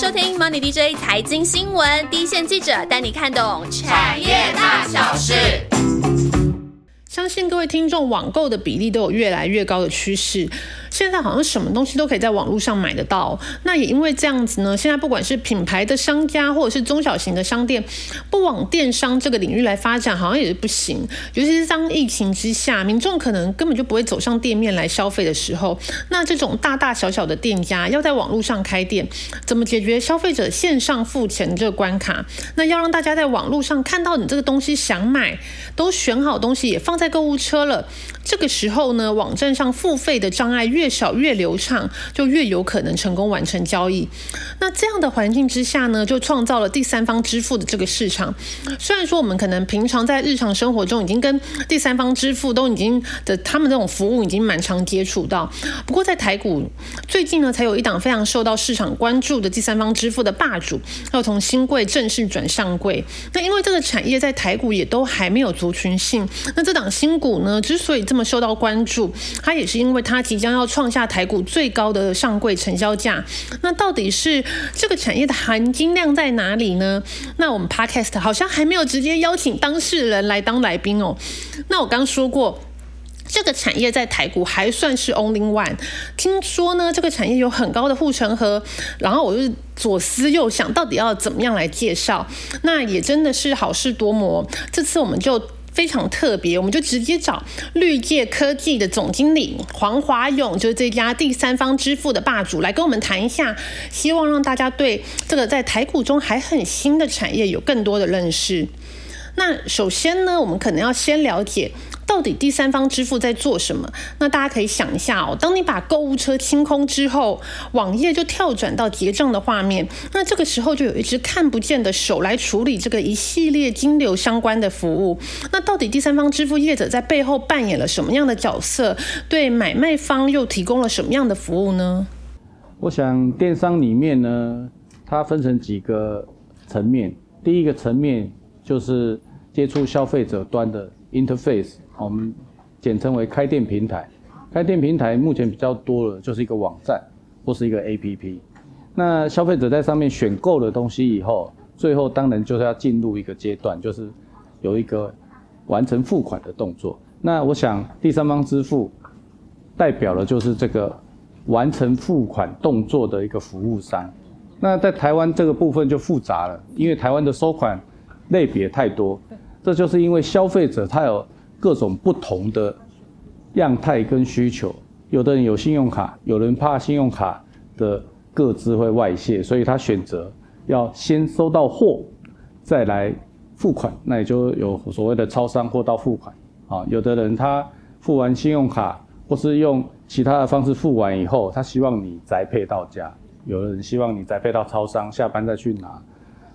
收听 Money DJ 财经新闻，第一线记者带你看懂产业大小事。相信各位听众网购的比例都有越来越高的趋势。现在好像什么东西都可以在网络上买得到，那也因为这样子呢，现在不管是品牌的商家或者是中小型的商店，不往电商这个领域来发展，好像也是不行。尤其是当疫情之下，民众可能根本就不会走上店面来消费的时候，那这种大大小小的店家要在网络上开店，怎么解决消费者线上付钱这个关卡？那要让大家在网络上看到你这个东西想买，都选好东西也放在购物车了，这个时候呢，网站上付费的障碍越越少越流畅，就越有可能成功完成交易。那这样的环境之下呢，就创造了第三方支付的这个市场。虽然说我们可能平常在日常生活中已经跟第三方支付都已经的他们这种服务已经蛮常接触到，不过在台股最近呢，才有一档非常受到市场关注的第三方支付的霸主要从新贵正式转上柜。那因为这个产业在台股也都还没有族群性，那这档新股呢，之所以这么受到关注，它也是因为它即将要。创下台股最高的上柜成交价，那到底是这个产业的含金量在哪里呢？那我们 Podcast 好像还没有直接邀请当事人来当来宾哦。那我刚说过，这个产业在台股还算是 Only One。听说呢，这个产业有很高的护城河，然后我就左思右想，到底要怎么样来介绍？那也真的是好事多磨。这次我们就。非常特别，我们就直接找绿界科技的总经理黄华勇，就是这家第三方支付的霸主，来跟我们谈一下，希望让大家对这个在台股中还很新的产业有更多的认识。那首先呢，我们可能要先了解。到底第三方支付在做什么？那大家可以想一下哦。当你把购物车清空之后，网页就跳转到结账的画面，那这个时候就有一只看不见的手来处理这个一系列金流相关的服务。那到底第三方支付业者在背后扮演了什么样的角色？对买卖方又提供了什么样的服务呢？我想电商里面呢，它分成几个层面。第一个层面就是接触消费者端的 interface。我们简称为开店平台。开店平台目前比较多的，就是一个网站或是一个 APP。那消费者在上面选购了东西以后，最后当然就是要进入一个阶段，就是有一个完成付款的动作。那我想第三方支付代表了就是这个完成付款动作的一个服务商。那在台湾这个部分就复杂了，因为台湾的收款类别太多，这就是因为消费者他有。各种不同的样态跟需求，有的人有信用卡，有人怕信用卡的各资会外泄，所以他选择要先收到货再来付款，那也就有所谓的超商货到付款啊。有的人他付完信用卡或是用其他的方式付完以后，他希望你宅配到家，有的人希望你宅配到超商，下班再去拿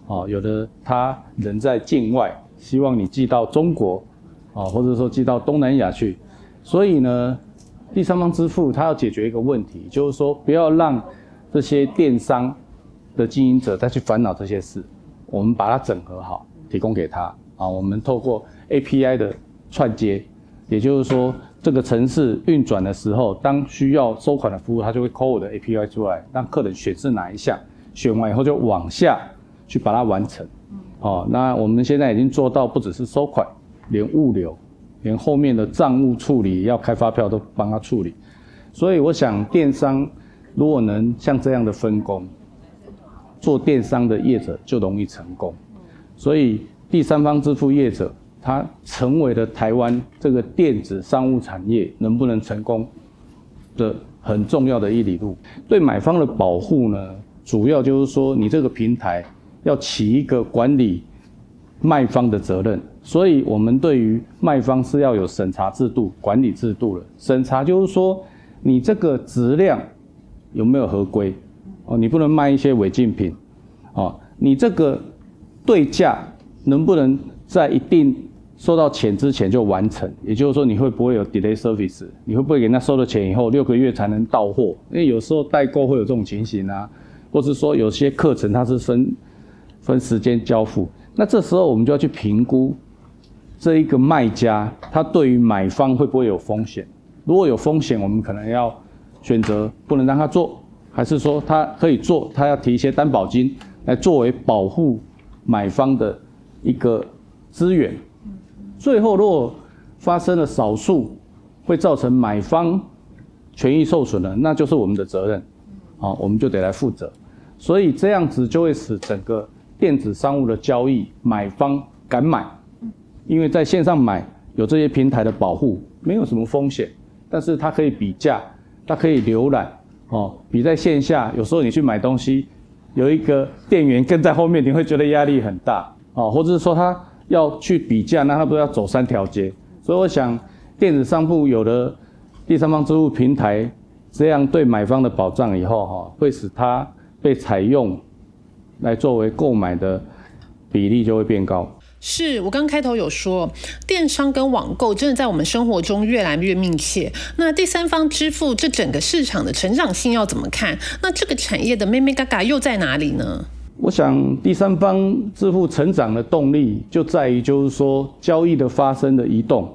啊。有的他人在境外，希望你寄到中国。啊，或者说寄到东南亚去，所以呢，第三方支付它要解决一个问题，就是说不要让这些电商的经营者再去烦恼这些事，我们把它整合好，提供给他啊。我们透过 API 的串接，也就是说这个城市运转的时候，当需要收款的服务，它就会 call 我的 API 出来，让客人选是哪一项，选完以后就往下去把它完成。哦，那我们现在已经做到不只是收款。连物流，连后面的账务处理，要开发票都帮他处理。所以我想，电商如果能像这样的分工，做电商的业者就容易成功。所以第三方支付业者，他成为了台湾这个电子商务产业能不能成功的很重要的一里路。对买方的保护呢，主要就是说，你这个平台要起一个管理卖方的责任。所以，我们对于卖方是要有审查制度、管理制度的。审查就是说，你这个质量有没有合规？哦，你不能卖一些违禁品。哦，你这个对价能不能在一定收到钱之前就完成？也就是说，你会不会有 delay service？你会不会给人家收了钱以后六个月才能到货？因为有时候代购会有这种情形啊，或是说有些课程它是分分时间交付，那这时候我们就要去评估。这一个卖家，他对于买方会不会有风险？如果有风险，我们可能要选择不能让他做，还是说他可以做，他要提一些担保金来作为保护买方的一个资源。最后如果发生了少数会造成买方权益受损的，那就是我们的责任，好，我们就得来负责。所以这样子就会使整个电子商务的交易买方敢买，因为在线上买有这些平台的保护，没有什么风险，但是它可以比价，它可以浏览。哦，比在线下，有时候你去买东西，有一个店员跟在后面，你会觉得压力很大哦，或者是说他要去比价，那他不要走三条街。所以我想，电子商务有了第三方支付平台这样对买方的保障以后，哈，会使它被采用来作为购买的比例就会变高。是我刚开头有说，电商跟网购真的在我们生活中越来越密切。那第三方支付这整个市场的成长性要怎么看？那这个产业的妹妹嘎嘎又在哪里呢？我想第三方支付成长的动力就在于，就是说交易的发生的移动。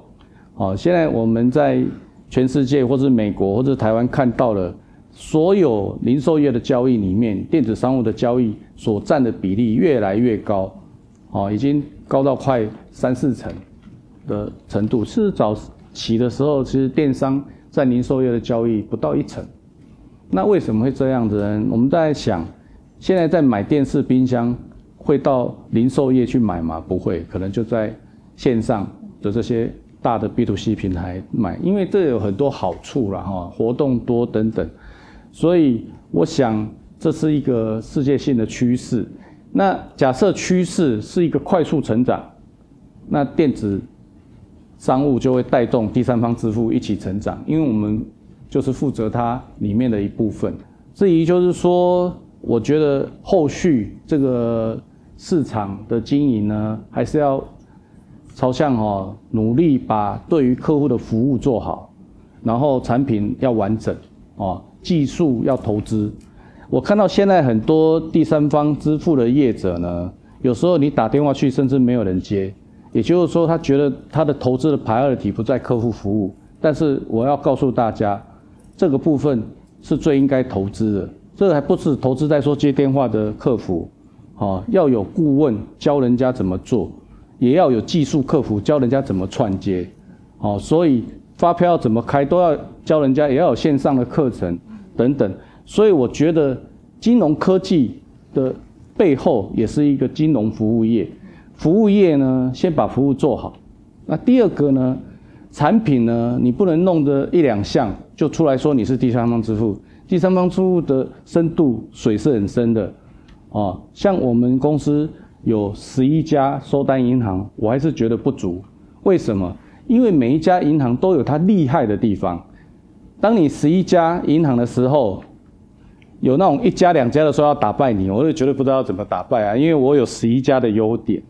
好，现在我们在全世界或者美国或者台湾看到了所有零售业的交易里面，电子商务的交易所占的比例越来越高。好，已经高到快三四成的程度。是早期的时候，其实电商在零售业的交易不到一成。那为什么会这样子呢？我们在想，现在在买电视、冰箱，会到零售业去买吗？不会，可能就在线上的这些大的 B to C 平台买，因为这有很多好处了哈，活动多等等。所以我想，这是一个世界性的趋势。那假设趋势是一个快速成长，那电子商务就会带动第三方支付一起成长，因为我们就是负责它里面的一部分。至于就是说，我觉得后续这个市场的经营呢，还是要朝向哦，努力把对于客户的服务做好，然后产品要完整哦，技术要投资。我看到现在很多第三方支付的业者呢，有时候你打电话去，甚至没有人接，也就是说，他觉得他的投资的排二体不在客户服务。但是我要告诉大家，这个部分是最应该投资的。这还不是投资在说接电话的客服，哦，要有顾问教人家怎么做，也要有技术客服教人家怎么串接，哦，所以发票要怎么开都要教人家，也要有线上的课程等等。所以我觉得，金融科技的背后也是一个金融服务业。服务业呢，先把服务做好。那第二个呢，产品呢，你不能弄得一两项就出来说你是第三方支付。第三方支付的深度水是很深的，哦，像我们公司有十一家收单银行，我还是觉得不足。为什么？因为每一家银行都有它厉害的地方。当你十一家银行的时候，有那种一家两家的说要打败你，我就绝对不知道怎么打败啊！因为我有十一家的优点，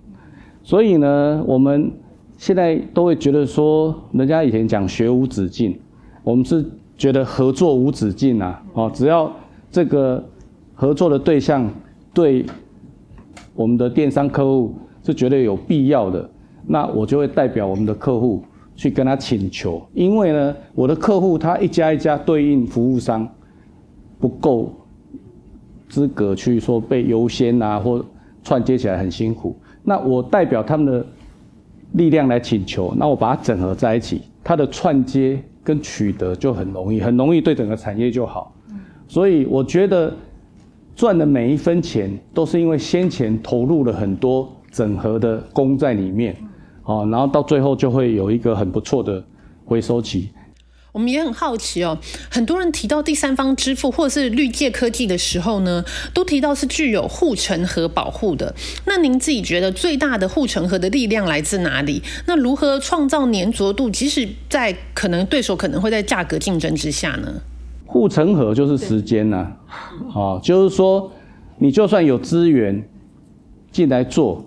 所以呢，我们现在都会觉得说，人家以前讲学无止境，我们是觉得合作无止境啊！哦，只要这个合作的对象对我们的电商客户是绝对有必要的，那我就会代表我们的客户去跟他请求，因为呢，我的客户他一家一家对应服务商不够。资格去说被优先啊，或串接起来很辛苦。那我代表他们的力量来请求，那我把它整合在一起，它的串接跟取得就很容易，很容易对整个产业就好。所以我觉得赚的每一分钱都是因为先前投入了很多整合的功在里面，哦，然后到最后就会有一个很不错的回收期。我们也很好奇哦，很多人提到第三方支付或者是绿界科技的时候呢，都提到是具有护城河保护的。那您自己觉得最大的护城河的力量来自哪里？那如何创造粘着度，即使在可能对手可能会在价格竞争之下呢？护城河就是时间呐，啊，就是说你就算有资源进来做，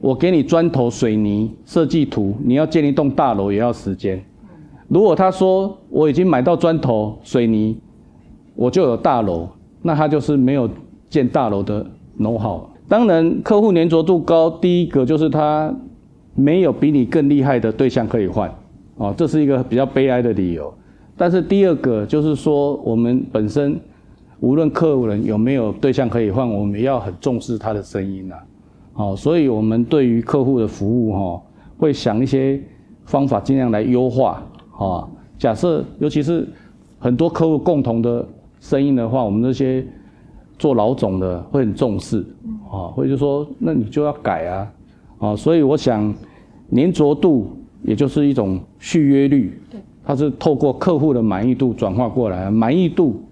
我给你砖头、水泥、设计图，你要建一栋大楼也要时间。如果他说我已经买到砖头、水泥，我就有大楼，那他就是没有建大楼的 know how。当然，客户粘着度高，第一个就是他没有比你更厉害的对象可以换，哦，这是一个比较悲哀的理由。但是第二个就是说，我们本身无论客户人有没有对象可以换，我们也要很重视他的声音呐。好，所以我们对于客户的服务哈，会想一些方法，尽量来优化。啊，假设尤其是很多客户共同的生意的话，我们这些做老总的会很重视。啊，或者说那你就要改啊。啊，所以我想粘着度也就是一种续约率，它是透过客户的满意度转化过来，满意度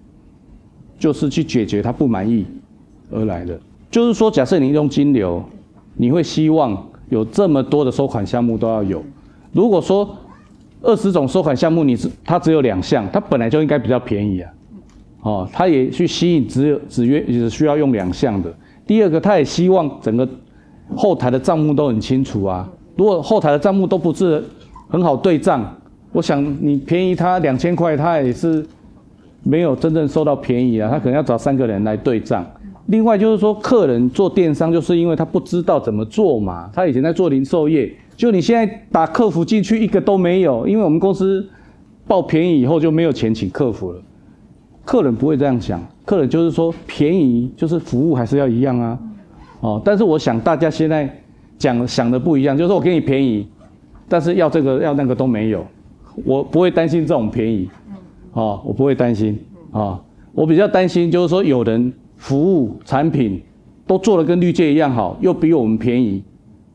就是去解决他不满意而来的。就是说，假设你用金流，你会希望有这么多的收款项目都要有。如果说二十种收款项目，你只它只有两项，它本来就应该比较便宜啊。哦，它也去吸引只有只约只需要用两项的。第二个，他也希望整个后台的账目都很清楚啊。如果后台的账目都不是很好对账，我想你便宜他两千块，他也是没有真正收到便宜啊。他可能要找三个人来对账。另外就是说，客人做电商就是因为他不知道怎么做嘛。他以前在做零售业，就你现在打客服进去一个都没有，因为我们公司报便宜以后就没有钱请客服了。客人不会这样想，客人就是说便宜就是服务还是要一样啊。哦，但是我想大家现在讲想的不一样，就是我给你便宜，但是要这个要那个都没有，我不会担心这种便宜。哦，我不会担心啊，我比较担心就是说有人。服务产品都做的跟绿界一样好，又比我们便宜，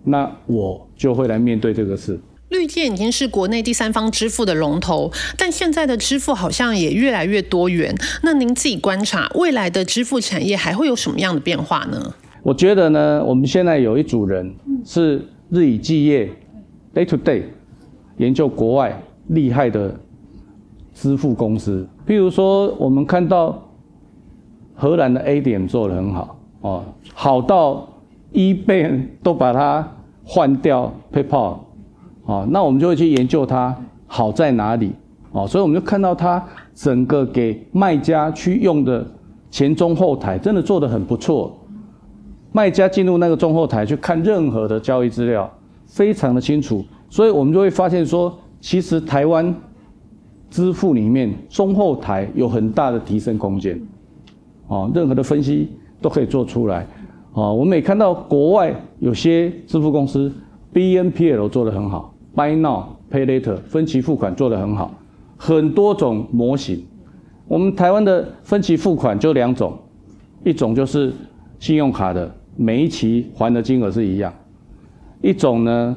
那我就会来面对这个事。绿界已经是国内第三方支付的龙头，但现在的支付好像也越来越多元。那您自己观察，未来的支付产业还会有什么样的变化呢？我觉得呢，我们现在有一组人是日以继夜，day to day 研究国外厉害的支付公司，譬如说我们看到。荷兰的 A 点做得很好哦，好到 eBay 都把它换掉 PayPal，哦，那我们就会去研究它好在哪里哦，所以我们就看到它整个给卖家去用的前中后台真的做得很不错，卖家进入那个中后台去看任何的交易资料，非常的清楚，所以我们就会发现说，其实台湾支付里面中后台有很大的提升空间。哦，任何的分析都可以做出来。啊，我们也看到国外有些支付公司，BNPL 做得很好，Buy Now Pay Later 分期付款做得很好，很多种模型。我们台湾的分期付款就两种，一种就是信用卡的，每一期还的金额是一样；一种呢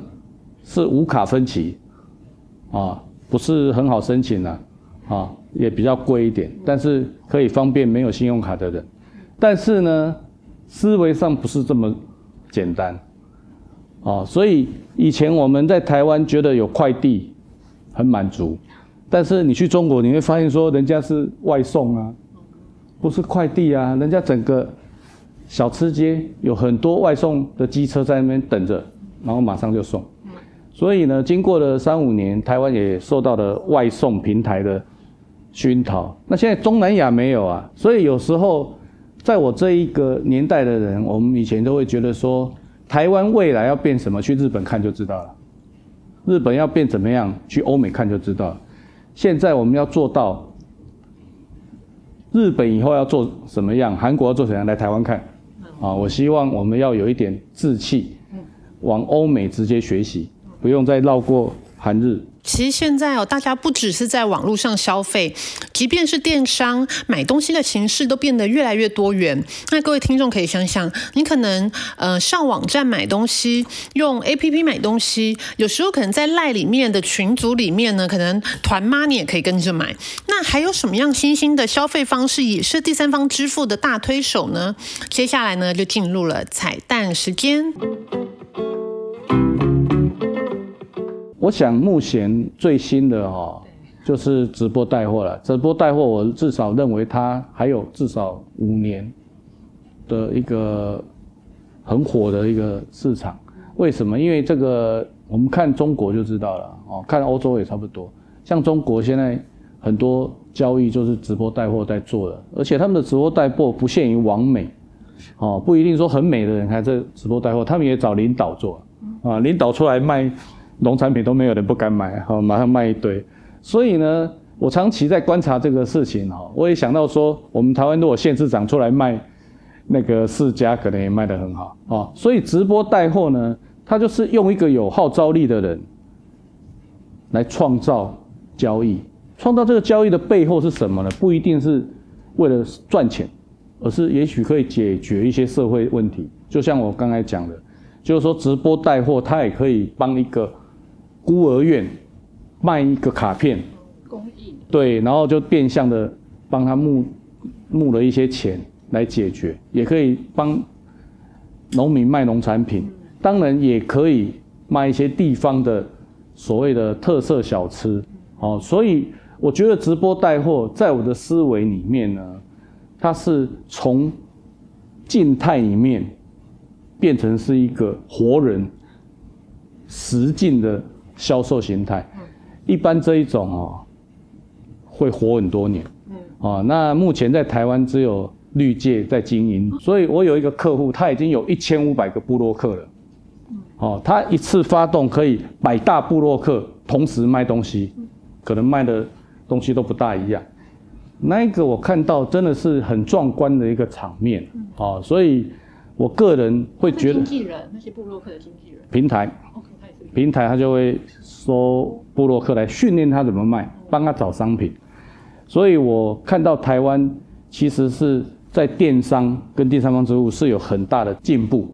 是无卡分期，啊，不是很好申请的，啊。也比较贵一点，但是可以方便没有信用卡的人。但是呢，思维上不是这么简单，啊，所以以前我们在台湾觉得有快递很满足，但是你去中国你会发现说人家是外送啊，不是快递啊，人家整个小吃街有很多外送的机车在那边等着，然后马上就送。所以呢，经过了三五年，台湾也受到了外送平台的。熏陶，那现在东南亚没有啊，所以有时候在我这一个年代的人，我们以前都会觉得说，台湾未来要变什么，去日本看就知道了；日本要变怎么样，去欧美看就知道了。现在我们要做到，日本以后要做什么样，韩国要做怎样，来台湾看。啊，我希望我们要有一点志气，往欧美直接学习，不用再绕过韩日。其实现在哦，大家不只是在网络上消费，即便是电商买东西的形式都变得越来越多元。那各位听众可以想想，你可能呃上网站买东西，用 A P P 买东西，有时候可能在赖里面的群组里面呢，可能团妈你也可以跟着买。那还有什么样新兴的消费方式也是第三方支付的大推手呢？接下来呢，就进入了彩蛋时间。我想目前最新的哈，就是直播带货了。直播带货，我至少认为它还有至少五年的一个很火的一个市场。为什么？因为这个我们看中国就知道了哦，看欧洲也差不多。像中国现在很多交易就是直播带货在做的，而且他们的直播带货不限于网美，哦，不一定说很美的人还在直播带货，他们也找领导做啊，领导出来卖。农产品都没有人不敢买，哈，马上卖一堆。所以呢，我长期在观察这个事情哈，我也想到说，我们台湾如果县市长出来卖那个世家，可能也卖得很好啊。所以直播带货呢，它就是用一个有号召力的人来创造交易，创造这个交易的背后是什么呢？不一定是为了赚钱，而是也许可以解决一些社会问题。就像我刚才讲的，就是说直播带货，它也可以帮一个孤儿院卖一个卡片。公益对，然后就变相的帮他募募了一些钱来解决，也可以帮农民卖农产品，当然也可以卖一些地方的所谓的特色小吃。哦，所以我觉得直播带货在我的思维里面呢，它是从静态里面变成是一个活人实境的销售形态。一般这一种哦。会活很多年，嗯，啊，那目前在台湾只有绿界在经营，所以我有一个客户，他已经有一千五百个布洛克了，哦，他一次发动可以百大布洛克同时卖东西，可能卖的东西都不大一样，那一个我看到真的是很壮观的一个场面，哦，所以我个人会觉得经纪人那些布洛克的经纪人。平台，平台他就会收布洛克来训练他怎么卖，帮他找商品。所以我看到台湾其实是在电商跟第三方支付是有很大的进步。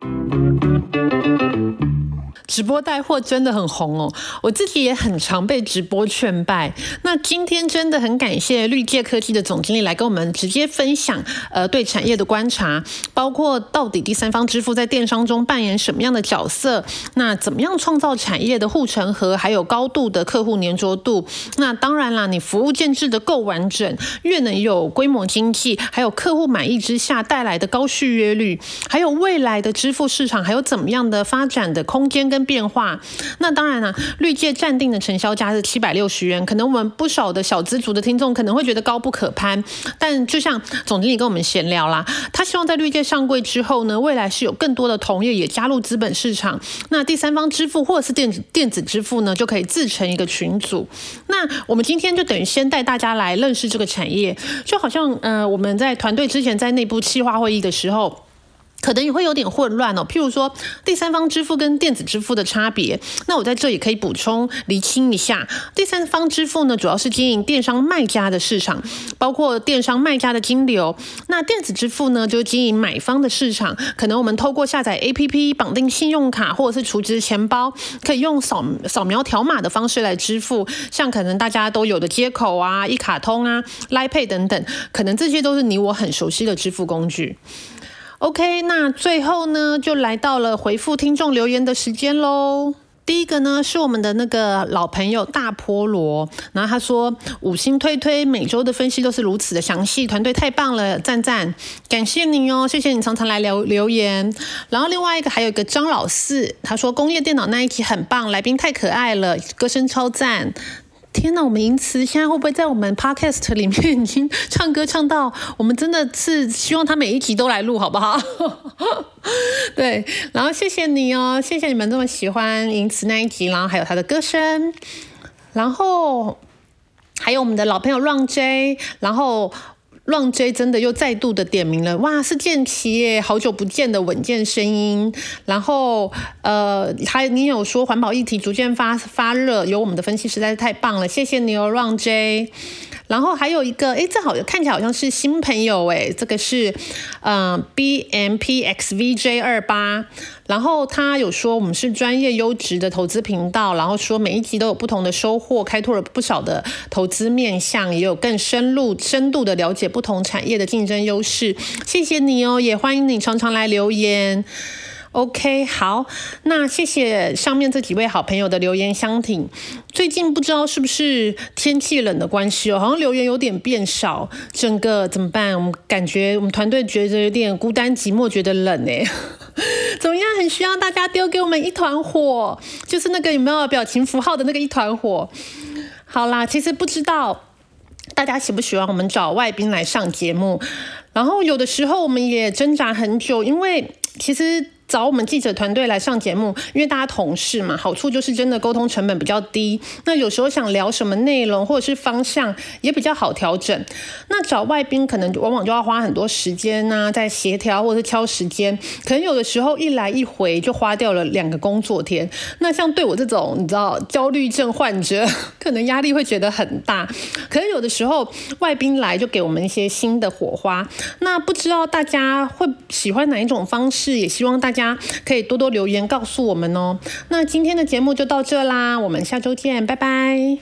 直播带货真的很红哦，我自己也很常被直播劝败。那今天真的很感谢绿界科技的总经理来跟我们直接分享，呃，对产业的观察，包括到底第三方支付在电商中扮演什么样的角色，那怎么样创造产业的护城河，还有高度的客户粘着度。那当然啦，你服务建制的够完整，越能有规模经济，还有客户满意之下带来的高续约率，还有未来的支付市场，还有怎么样的发展的空间跟。变化，那当然了，绿界暂定的成交价是七百六十元，可能我们不少的小资族的听众可能会觉得高不可攀，但就像总经理跟我们闲聊啦，他希望在绿界上柜之后呢，未来是有更多的同业也加入资本市场，那第三方支付或者是电子电子支付呢，就可以自成一个群组。那我们今天就等于先带大家来认识这个产业，就好像呃我们在团队之前在内部企划会议的时候。可能也会有点混乱哦。譬如说，第三方支付跟电子支付的差别，那我在这里可以补充厘清一下。第三方支付呢，主要是经营电商卖家的市场，包括电商卖家的金流。那电子支付呢，就经营买方的市场。可能我们透过下载 APP、绑定信用卡或者是储值钱包，可以用扫扫描条码的方式来支付。像可能大家都有的接口啊、一卡通啊、Lipay 等等，可能这些都是你我很熟悉的支付工具。OK，那最后呢，就来到了回复听众留言的时间喽。第一个呢是我们的那个老朋友大菠萝，然后他说五星推推，每周的分析都是如此的详细，团队太棒了，赞赞，感谢你哦，谢谢你常常来留留言。然后另外一个还有一个张老四，他说工业电脑那一集很棒，来宾太可爱了，歌声超赞。天呐，我们银慈现在会不会在我们 podcast 里面已经唱歌唱到我们真的是希望他每一集都来录，好不好？对，然后谢谢你哦，谢谢你们这么喜欢银慈那一集，然后还有他的歌声，然后还有我们的老朋友 Run J，然后。Run J 真的又再度的点名了，哇，是建奇耶，好久不见的稳健声音。然后，呃，还你有说环保议题逐渐发发热，有我们的分析实在是太棒了，谢谢你哦，，Run J。然后还有一个，哎，这好看起来好像是新朋友哎，这个是，嗯，B M P X V J 二八，然后他有说我们是专业优质的投资频道，然后说每一集都有不同的收获，开拓了不少的投资面向，也有更深入深度的了解不同产业的竞争优势，谢谢你哦，也欢迎你常常来留言。OK，好，那谢谢上面这几位好朋友的留言相挺。最近不知道是不是天气冷的关系哦，好像留言有点变少，整个怎么办？我们感觉我们团队觉得有点孤单寂寞，觉得冷哎。怎么样？很需要大家丢给我们一团火，就是那个有没有表情符号的那个一团火？好啦，其实不知道大家喜不喜欢我们找外宾来上节目，然后有的时候我们也挣扎很久，因为其实。找我们记者团队来上节目，因为大家同事嘛，好处就是真的沟通成本比较低。那有时候想聊什么内容或者是方向也比较好调整。那找外宾可能往往就要花很多时间呐，在协调或者是挑时间，可能有的时候一来一回就花掉了两个工作天。那像对我这种你知道焦虑症患者，可能压力会觉得很大。可是有的时候外宾来就给我们一些新的火花。那不知道大家会喜欢哪一种方式？也希望大。家可以多多留言告诉我们哦。那今天的节目就到这啦，我们下周见，拜拜。